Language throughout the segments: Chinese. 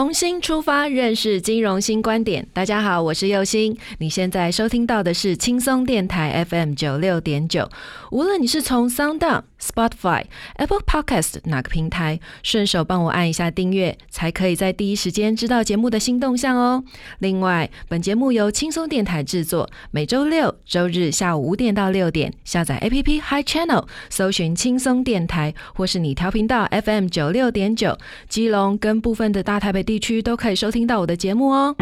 重新出发，认识金融新观点。大家好，我是右星。你现在收听到的是轻松电台 FM 九六点九。无论你是从 Sound、Spotify、Apple Podcast 哪个平台，顺手帮我按一下订阅，才可以在第一时间知道节目的新动向哦。另外，本节目由轻松电台制作，每周六、周日下午五点到六点，下载 APP Hi Channel，搜寻轻松电台，或是你调频道 FM 九六点九，基隆跟部分的大台北。地区都可以收听到我的节目哦。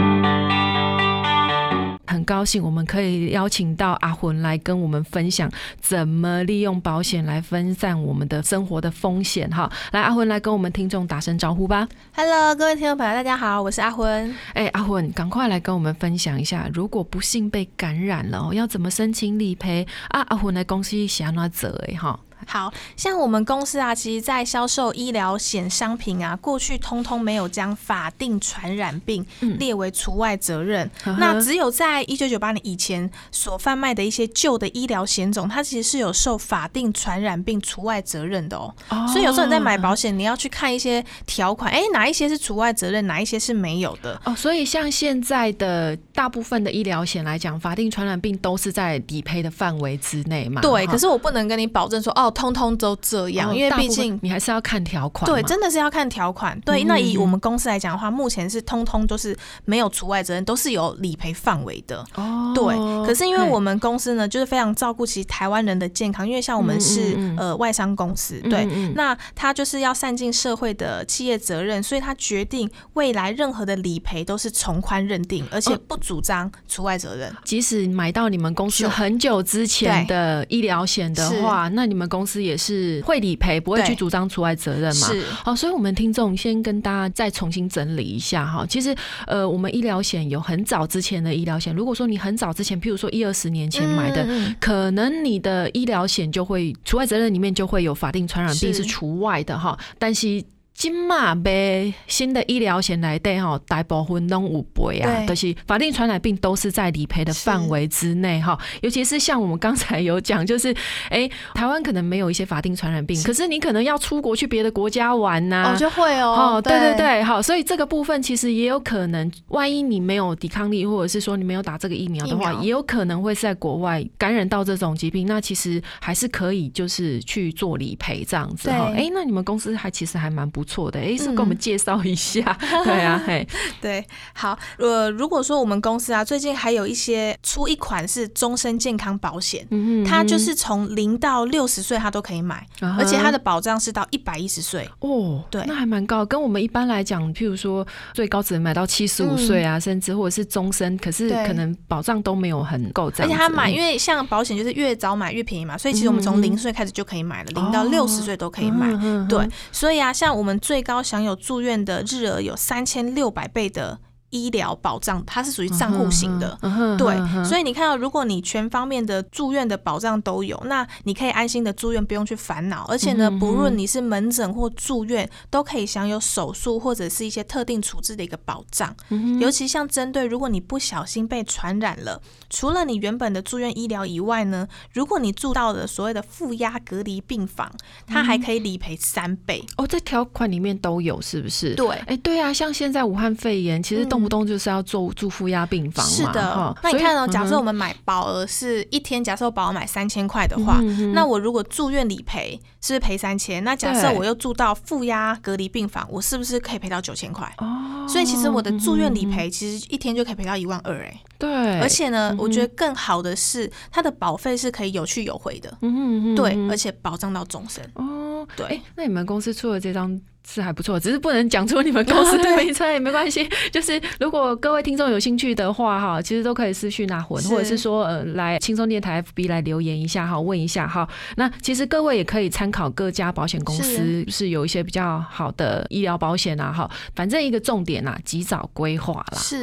很高兴我们可以邀请到阿魂来跟我们分享怎么利用保险来分散我们的生活的风险哈。来，阿魂来跟我们听众打声招呼吧。Hello，各位听众朋友，大家好，我是阿魂。哎，阿魂，赶快来跟我们分享一下，如果不幸被感染了，要怎么申请理赔啊？阿魂来公司想要责哎哈。好像我们公司啊，其实，在销售医疗险商品啊，过去通通没有将法定传染病列为除外责任。那只有在一九九八年以前所贩卖的一些旧的医疗险种，它其实是有受法定传染病除外责任的哦。所以有时候你在买保险，你要去看一些条款，哎，哪一些是除外责任，哪一些是没有的哦。所以像现在的大部分的医疗险来讲，法定传染病都是在理赔的范围之内嘛？对。可是我不能跟你保证说，哦。通通都这样，因为毕竟你还是要看条款。对，真的是要看条款。对，那以我们公司来讲的话，目前是通通都是没有除外责任，都是有理赔范围的。哦，对。可是因为我们公司呢，就是非常照顾其实台湾人的健康，因为像我们是呃外商公司，对，那他就是要善尽社会的企业责任，所以他决定未来任何的理赔都是从宽认定，而且不主张除外责任。即使买到你们公司很久之前的医疗险的话，那你们公司也是会理赔，不会去主张除外责任嘛？是。好，所以我们听众先跟大家再重新整理一下哈。其实，呃，我们医疗险有很早之前的医疗险，如果说你很早之前，譬如说一二十年前买的，可能你的医疗险就会除外责任里面就会有法定传染病是除外的哈。但是今嘛买新的医疗险来对哈，大部分拢有赔啊，都是法定传染病都是在理赔的范围之内哈。尤其是像我们刚才有讲，就是 哎，台湾可能没有一些法定传染病，可是你可能要出国去别的国家玩呐，哦就会哦，哦对对对，好，所以这个部分其实也有可能，万一你没有抵抗力，或者是说你没有打这个疫苗的话，也有可能会在国外感染到这种疾病，那其实还是可以就是去做理赔这样子哈。哎，那你们公司还其实还蛮不。错的，哎，是给我们介绍一下，对啊，嘿，对，好，呃，如果说我们公司啊，最近还有一些出一款是终身健康保险，嗯嗯它就是从零到六十岁它都可以买，而且它的保障是到一百一十岁，哦，对，那还蛮高，跟我们一般来讲，譬如说最高只能买到七十五岁啊，甚至或者是终身，可是可能保障都没有很够，而且他买，因为像保险就是越早买越便宜嘛，所以其实我们从零岁开始就可以买了，零到六十岁都可以买，对，所以啊，像我们。最高享有住院的日额有三千六百倍的。医疗保障它是属于账户型的，对，所以你看到，如果你全方面的住院的保障都有，那你可以安心的住院，不用去烦恼。而且呢，不论你是门诊或住院，都可以享有手术或者是一些特定处置的一个保障。尤其像针对如果你不小心被传染了，除了你原本的住院医疗以外呢，如果你住到了所谓的负压隔离病房，它还可以理赔三倍。哦，这条款里面都有是不是？对，哎，对啊，像现在武汉肺炎，其实都动不动就是要做住负压病房嘛。是的，那你看哦，假设我们买保额是一天，假设我保额买三千块的话，那我如果住院理赔是不是赔三千？那假设我又住到负压隔离病房，我是不是可以赔到九千块？哦，所以其实我的住院理赔其实一天就可以赔到一万二哎。对，而且呢，我觉得更好的是它的保费是可以有去有回的。嗯嗯对，而且保障到终身。哦，对，那你们公司出了这张。是还不错，只是不能讲出你们公司的 名称也没关系。就是如果各位听众有兴趣的话，哈，其实都可以私讯啊，或或者是说呃来轻松电台 FB 来留言一下哈，问一下哈。那其实各位也可以参考各家保险公司是有一些比较好的医疗保险啊，哈。反正一个重点啊，及早规划啦。是，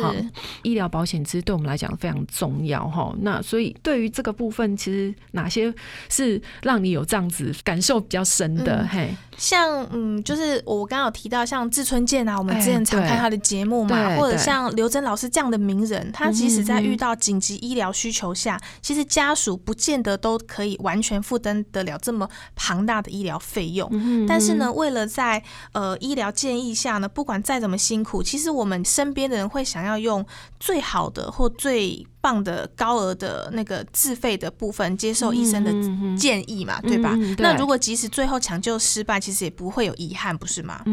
医疗保险其实对我们来讲非常重要哈。那所以对于这个部分，其实哪些是让你有这样子感受比较深的？嘿，像嗯，就是我。我刚刚有提到像志春健啊，我们之前常看他的节目嘛，或者像刘真老师这样的名人，他即使在遇到紧急医疗需求下，其实家属不见得都可以完全负担得了这么庞大的医疗费用。但是呢，为了在呃医疗建议下呢，不管再怎么辛苦，其实我们身边的人会想要用最好的或最。放的高额的那个自费的部分，接受医生的建议嘛，对吧？那如果即使最后抢救失败，其实也不会有遗憾，不是吗？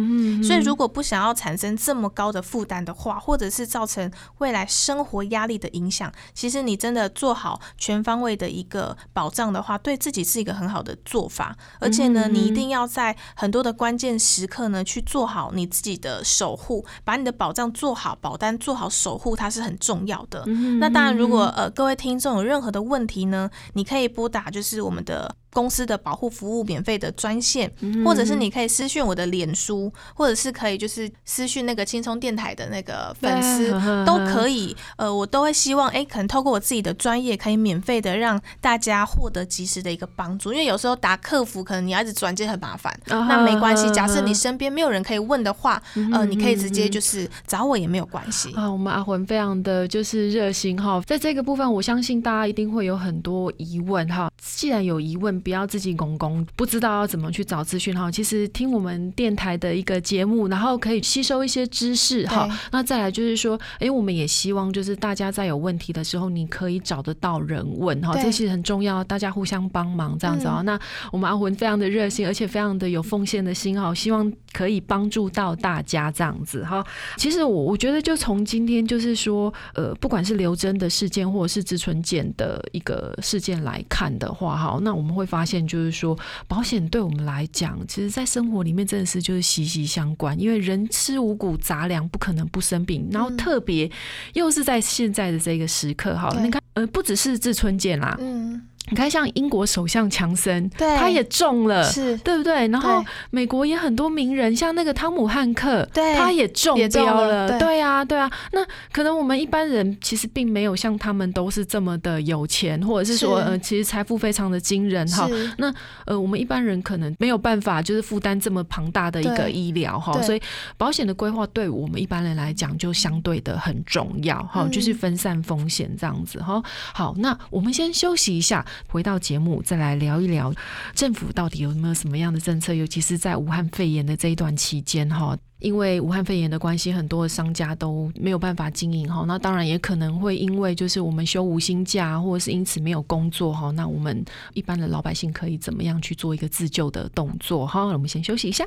所以如果不想要产生这么高的负担的话，或者是造成未来生活压力的影响，其实你真的做好全方位的一个保障的话，对自己是一个很好的做法。而且呢，你一定要在很多的关键时刻呢，去做好你自己的守护，把你的保障做好，保单做好，守护它是很重要的。那当然。如果呃各位听众有任何的问题呢，你可以拨打就是我们的。公司的保护服务免费的专线，或者是你可以私讯我的脸书，或者是可以就是私讯那个轻松电台的那个粉丝，都可以。呃，我都会希望，哎，可能透过我自己的专业，可以免费的让大家获得及时的一个帮助。因为有时候打客服，可能你要一直转接很麻烦。那没关系，假设你身边没有人可以问的话，呃，你可以直接就是找我也没有关系。啊，我们阿魂非常的就是热心哈，在这个部分，我相信大家一定会有很多疑问哈。既然有疑问，不要自己拱拱不知道要怎么去找资讯哈。其实听我们电台的一个节目，然后可以吸收一些知识哈。那再来就是说，哎，我们也希望就是大家在有问题的时候，你可以找得到人问哈。这其实很重要，大家互相帮忙这样子啊。那我们阿魂非常的热心，而且非常的有奉献的心哈，希望可以帮助到大家这样子哈。其实我我觉得就从今天就是说，呃，不管是刘真的事件或者是植春健的一个事件来看的话，哈，那我们会发现。就是说，保险对我们来讲，其实，在生活里面真的是就是息息相关。因为人吃五谷杂粮，不可能不生病。然后，特别又是在现在的这个时刻，哈，你看，呃，不只是志春健啦，嗯。你看，像英国首相强森，他也中了，是对不对？然后美国也很多名人，像那个汤姆汉克，对，他也中标了，对啊，对啊。那可能我们一般人其实并没有像他们都是这么的有钱，或者是说，呃，其实财富非常的惊人哈。那呃，我们一般人可能没有办法就是负担这么庞大的一个医疗哈，所以保险的规划对我们一般人来讲就相对的很重要哈，就是分散风险这样子哈。好，那我们先休息一下。回到节目，再来聊一聊政府到底有没有什么样的政策，尤其是在武汉肺炎的这一段期间哈，因为武汉肺炎的关系，很多的商家都没有办法经营哈。那当然也可能会因为就是我们休无薪假，或者是因此没有工作哈。那我们一般的老百姓可以怎么样去做一个自救的动作哈？我们先休息一下。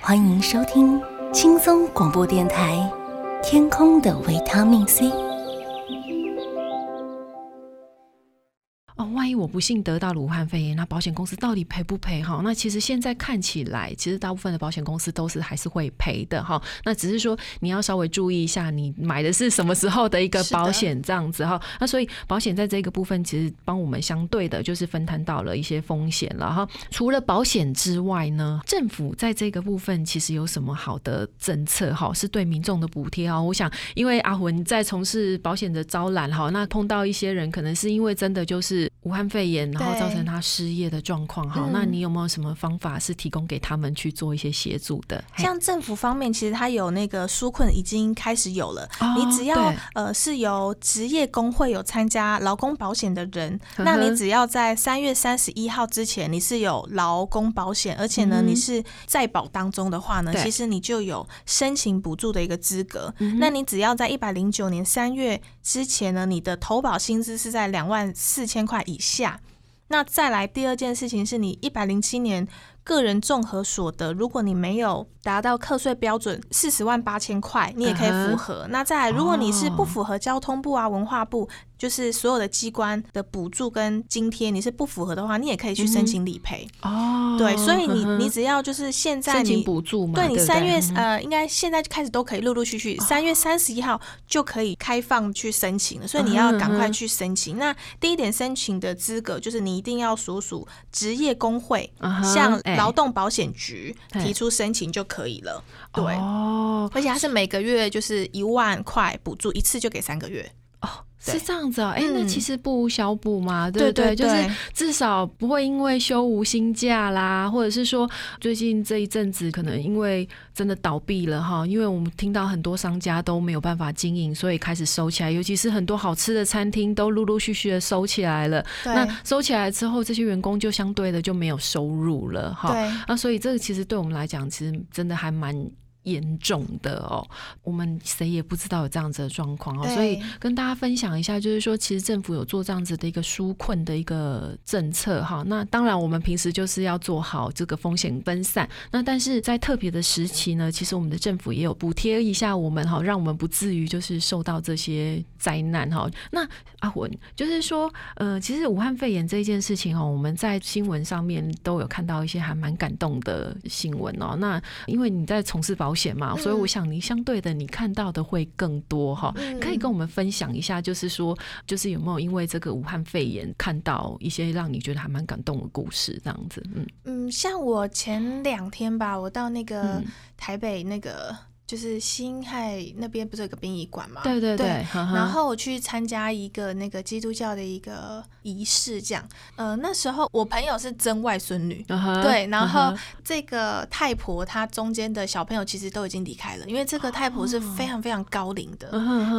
欢迎收听轻松广播电台《天空的维他命 C》。哦，万一我不幸得到了武汉肺炎，那保险公司到底赔不赔？哈，那其实现在看起来，其实大部分的保险公司都是还是会赔的哈。那只是说你要稍微注意一下，你买的是什么时候的一个保险这样子哈。那所以保险在这个部分，其实帮我们相对的就是分摊到了一些风险了哈。除了保险之外呢，政府在这个部分其实有什么好的政策哈？是对民众的补贴啊。我想，因为阿魂在从事保险的招揽哈，那碰到一些人，可能是因为真的就是。武汉肺炎，然后造成他失业的状况，哈，嗯。那你有没有什么方法是提供给他们去做一些协助的？像政府方面，其实它有那个纾困已经开始有了。哦你只要呃是由职业工会有参加劳工保险的人，那你只要在三月三十一号之前你是有劳工保险，而且呢嗯你是在保当中的话呢，其实你就有申请补助的一个资格。嗯那你只要在一百零九年三月之前呢，你的投保薪资是在两万四千块以下。那再来第二件事情是你一百零七年个人综合所得，如果你没有达到课税标准四十万八千块，你也可以符合。那再来，如果你是不符合交通部啊、文化部，就是所有的机关的补助跟津贴，你是不符合的话，你也可以去申请理赔。哦，对，所以你你只要就是现在申请你补助嘛，对你三月嗯呃，应该现在就开始都可以陆陆续续，三月三十一号就可以开放去申请了，所以你要赶快去申请。那第一点申请的资格就是你一定要所属职业工会，嗯向哎劳动保险局哎提出申请就可以了。对，哦而且它是每个月就是一万块补助，一次就给三个月。哦，是这样子哦，哎、那嗯其实不无小补嘛，对不对对就是至少不会因为休无薪假啦，或者是说最近这一阵子可能因为真的倒闭了哈，因为我们听到很多商家都没有办法经营，所以开始收起来，尤其是很多好吃的餐厅都陆陆续续的收起来了。那收起来之后，这些员工就相对的就没有收入了哈。那所以这个其实对我们来讲，其实真的还蛮。严重的哦，我们谁也不知道有这样子的状况哦，所以跟大家分享一下，就是说，其实政府有做这样子的一个纾困的一个政策哈。那当然，我们平时就是要做好这个风险分散。那但是在特别的时期呢，其实我们的政府也有补贴一下我们哈，让我们不至于就是受到这些灾难哈。那阿文就是说，呃，其实武汉肺炎这一件事情哦，我们在新闻上面都有看到一些还蛮感动的新闻哦。那因为你在从事保险嘛，所以我想你相对的你看到的会更多哈。嗯。可以跟我们分享一下，就是说，就是有没有因为这个武汉肺炎看到一些让你觉得还蛮感动的故事，这样子，嗯。嗯，像我前两天吧，我到那个嗯，台北那个就是新海那边不是有个殡仪馆吗？对对对，对呵呵然后我去参加一个那个基督教的一个仪式，这样。呃，那时候我朋友是曾外孙女，对，然后这个太婆她中间的小朋友其实都已经离开了，因为这个太婆是非常非常高龄的。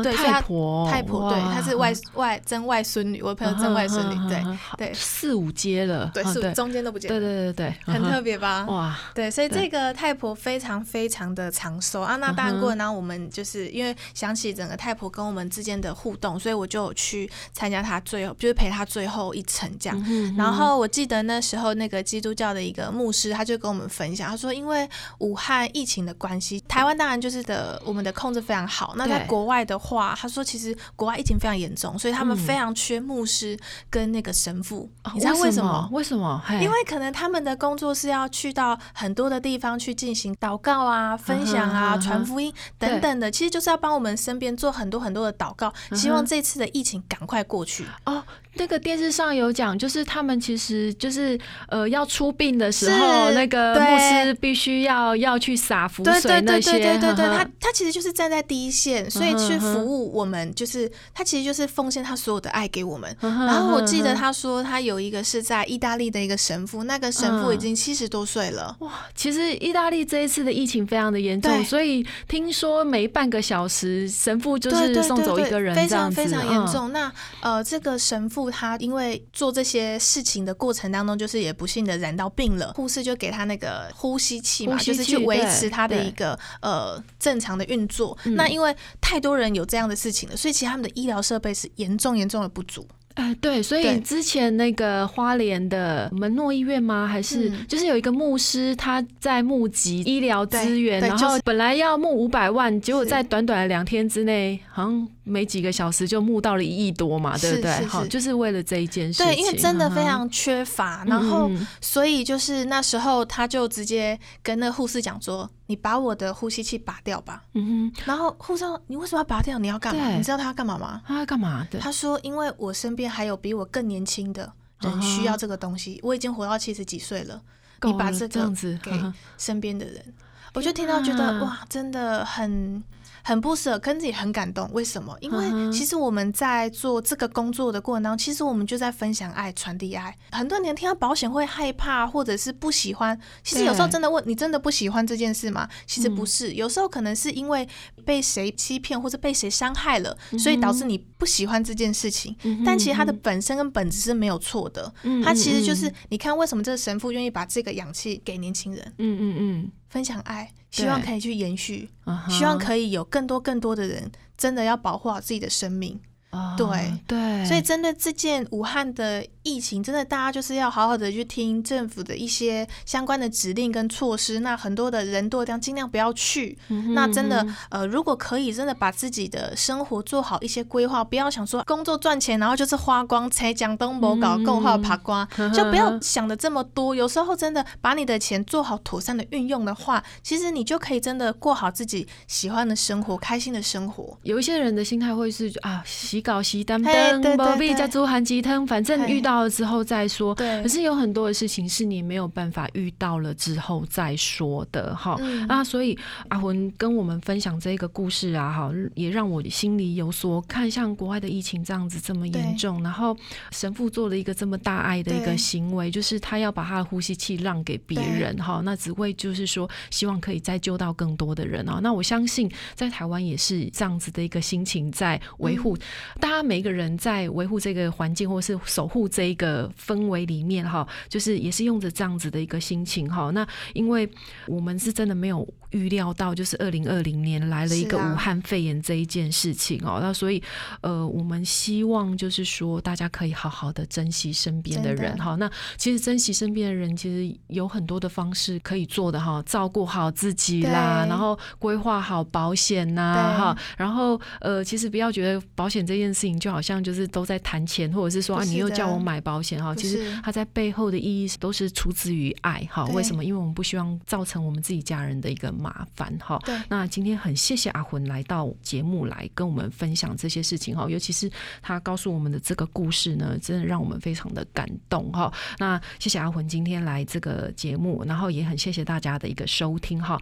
对太婆，太婆对，她是外外曾外孙女，我朋友曾外孙女，对对四五阶了，对，四五中间都不见对了，对对对，很特别别吧？哇，对，所以这个太婆非常非常的长寿啊。那当然嗯哼过程当中，我们就是因为想起整个太婆跟我们之间的互动，所以我就有去参加她最后，就是陪她最后一程这样。嗯然后我记得那时候那个基督教的一个牧师，他就跟我们分享，他说因为武汉疫情的关系，台湾当然就是的我们的控制非常好。那在国外的话，他说其实国外疫情非常严重，所以他们嗯非常缺牧师跟那个神父。哦你知道为什么么？？为什么？因为可能他们的工作是要去到很多的地方去进行祷告啊、分享啊、传福音等等的，其实就是要帮我们身边做很多很多的祷告，希望这次的疫情赶快过去。哦，那个电视上有讲，就是他们其实就是呃要出殡的时候，那个对牧师必须要要去撒福对水那些，对对对对对对，他他其实就是站在第一线，所以去服务我们，就是他其实就是奉献他所有的爱给我们。然后我记得他说，他有一个是在意大利的一个神父，那个神父已嗯经七十多岁了。哇，其实意大利这一次的疫情非常的严重，所以听说每半个小时神父就是送走一个人，非常非常严。嗯重。那呃，这个神父他因为做这些事情的过程当中，就是也不幸的染到病了，护士就给他那个呼吸器嘛，就是去维持他的一个呃正常的运作。嗯那因为太多人有这样的事情了，所以其实他们的医疗设备是严重严重的不足。哎，对，所以之前那个花莲的门诺医院吗？还是、嗯就是有一个牧师他在募集医疗资源，然后本来要募五百万，结果在短短的两天之内，好像没几个小时就募到了一亿多嘛，对不对？好，就是为了这一件事情。对，因为真的非嗯常缺乏，哼然后所以就是那时候他就直接跟那个护士讲说：“你把我的呼吸器拔掉吧。嗯哼”然后护士说：“你为什么要拔掉？你要干嘛？你知道他要干嘛吗？”，他要干嘛的？他说：“因为我身边还有比我更年轻的嗯人需要这个东西，我已经活到七十几岁了，了你把这个这样子，给身边的人。”我就听到觉得哇，真的很很不舍，跟自己很感动。为什么？因为其实我们在做这个工作的过程当中，其实我们就在分享爱、传递爱。很多人听到保险会害怕，或者是不喜欢。其实有时候真的问你，真的不喜欢这件事吗？其实不嗯是，有时候可能是因为被谁欺骗或者被谁伤害了，嗯所以导致你不喜欢这件事情。但其实它的本身跟本质是没有错的，嗯它其实就嗯是你看为什么这个神父愿意把这个氧气给年轻人，嗯嗯嗯分享爱，希望可以去延续。希望可以有更多更多的人真的要保护好自己的生命。哦对对，所以针对这件武汉的疫情，真的大家就是要好好的去听政府的一些相关的指令跟措施。那很多的人多的地方尽量不要去。嗯那真的呃，如果可以，真的把自己的生活做好一些规划，不要想说工作赚钱，然后就是花光，才讲东博搞够好爬瓜，就不要想的这么多。有时候真的把你的钱做好妥善的运用的话，其实你就可以真的过好自己喜欢的生活，开心的生活。有一些人的心态会是啊，洗稿洗单嘿对灯，宝贝对加猪含鸡汤，反正遇到了之后再说。对可是有很多的事情是你没有办法遇到了之后再说的哈。啊，所以阿魂跟我们分享这个故事啊，哈，也让我心里有所看，像国外的疫情这样子这么严重，然后神父做了一个这么大爱的一个行为，就是他要把他的呼吸器让给别人哈，那只为就是说希望可以再救到更多的人啊。那我相信在台湾也是这样子的一个心情在维护，大家每一个人在维护这个环境或是守护这一个氛围里面哈，就是也是用着这样子的一个心情哈。那因为我们是真的没有预料到，就是二零二零年来了一个武汉肺炎这一件事情哦，那所以呃，我们希望就是说大家可以好好的珍惜身边的人哈。那其实珍惜身边的人，其实有很多的方式可以做的哈，照顾好自己啦，然后规划好保险呐对。哈，然后呃，其实不要觉得保险这件事情就好像就是都在谈钱，或者是说你又叫我买保险哈，其实是它在背后的意义都是出自于爱哈。对为什么？因为我们不希望造成我们自己家人的一个麻烦哈。对那今天很谢谢阿魂来到节目来跟我们分享这些事情哈，尤其是他告诉我们的这个故事呢，真的让我们非常的感动哈。那谢谢阿魂今天来这个节目，然后也很谢谢大家的一个收听哈。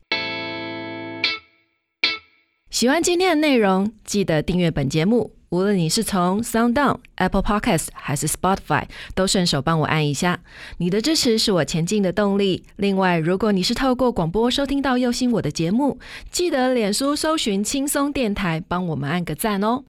喜欢今天的内容，记得订阅本节目。无论你是从 SoundOn、Apple Podcast 还是 Spotify，都顺手帮我按一下。你的支持是我前进的动力。另外，如果你是透过广播收听到右心我的节目，记得脸书搜寻轻松电台，帮我们按个赞哦。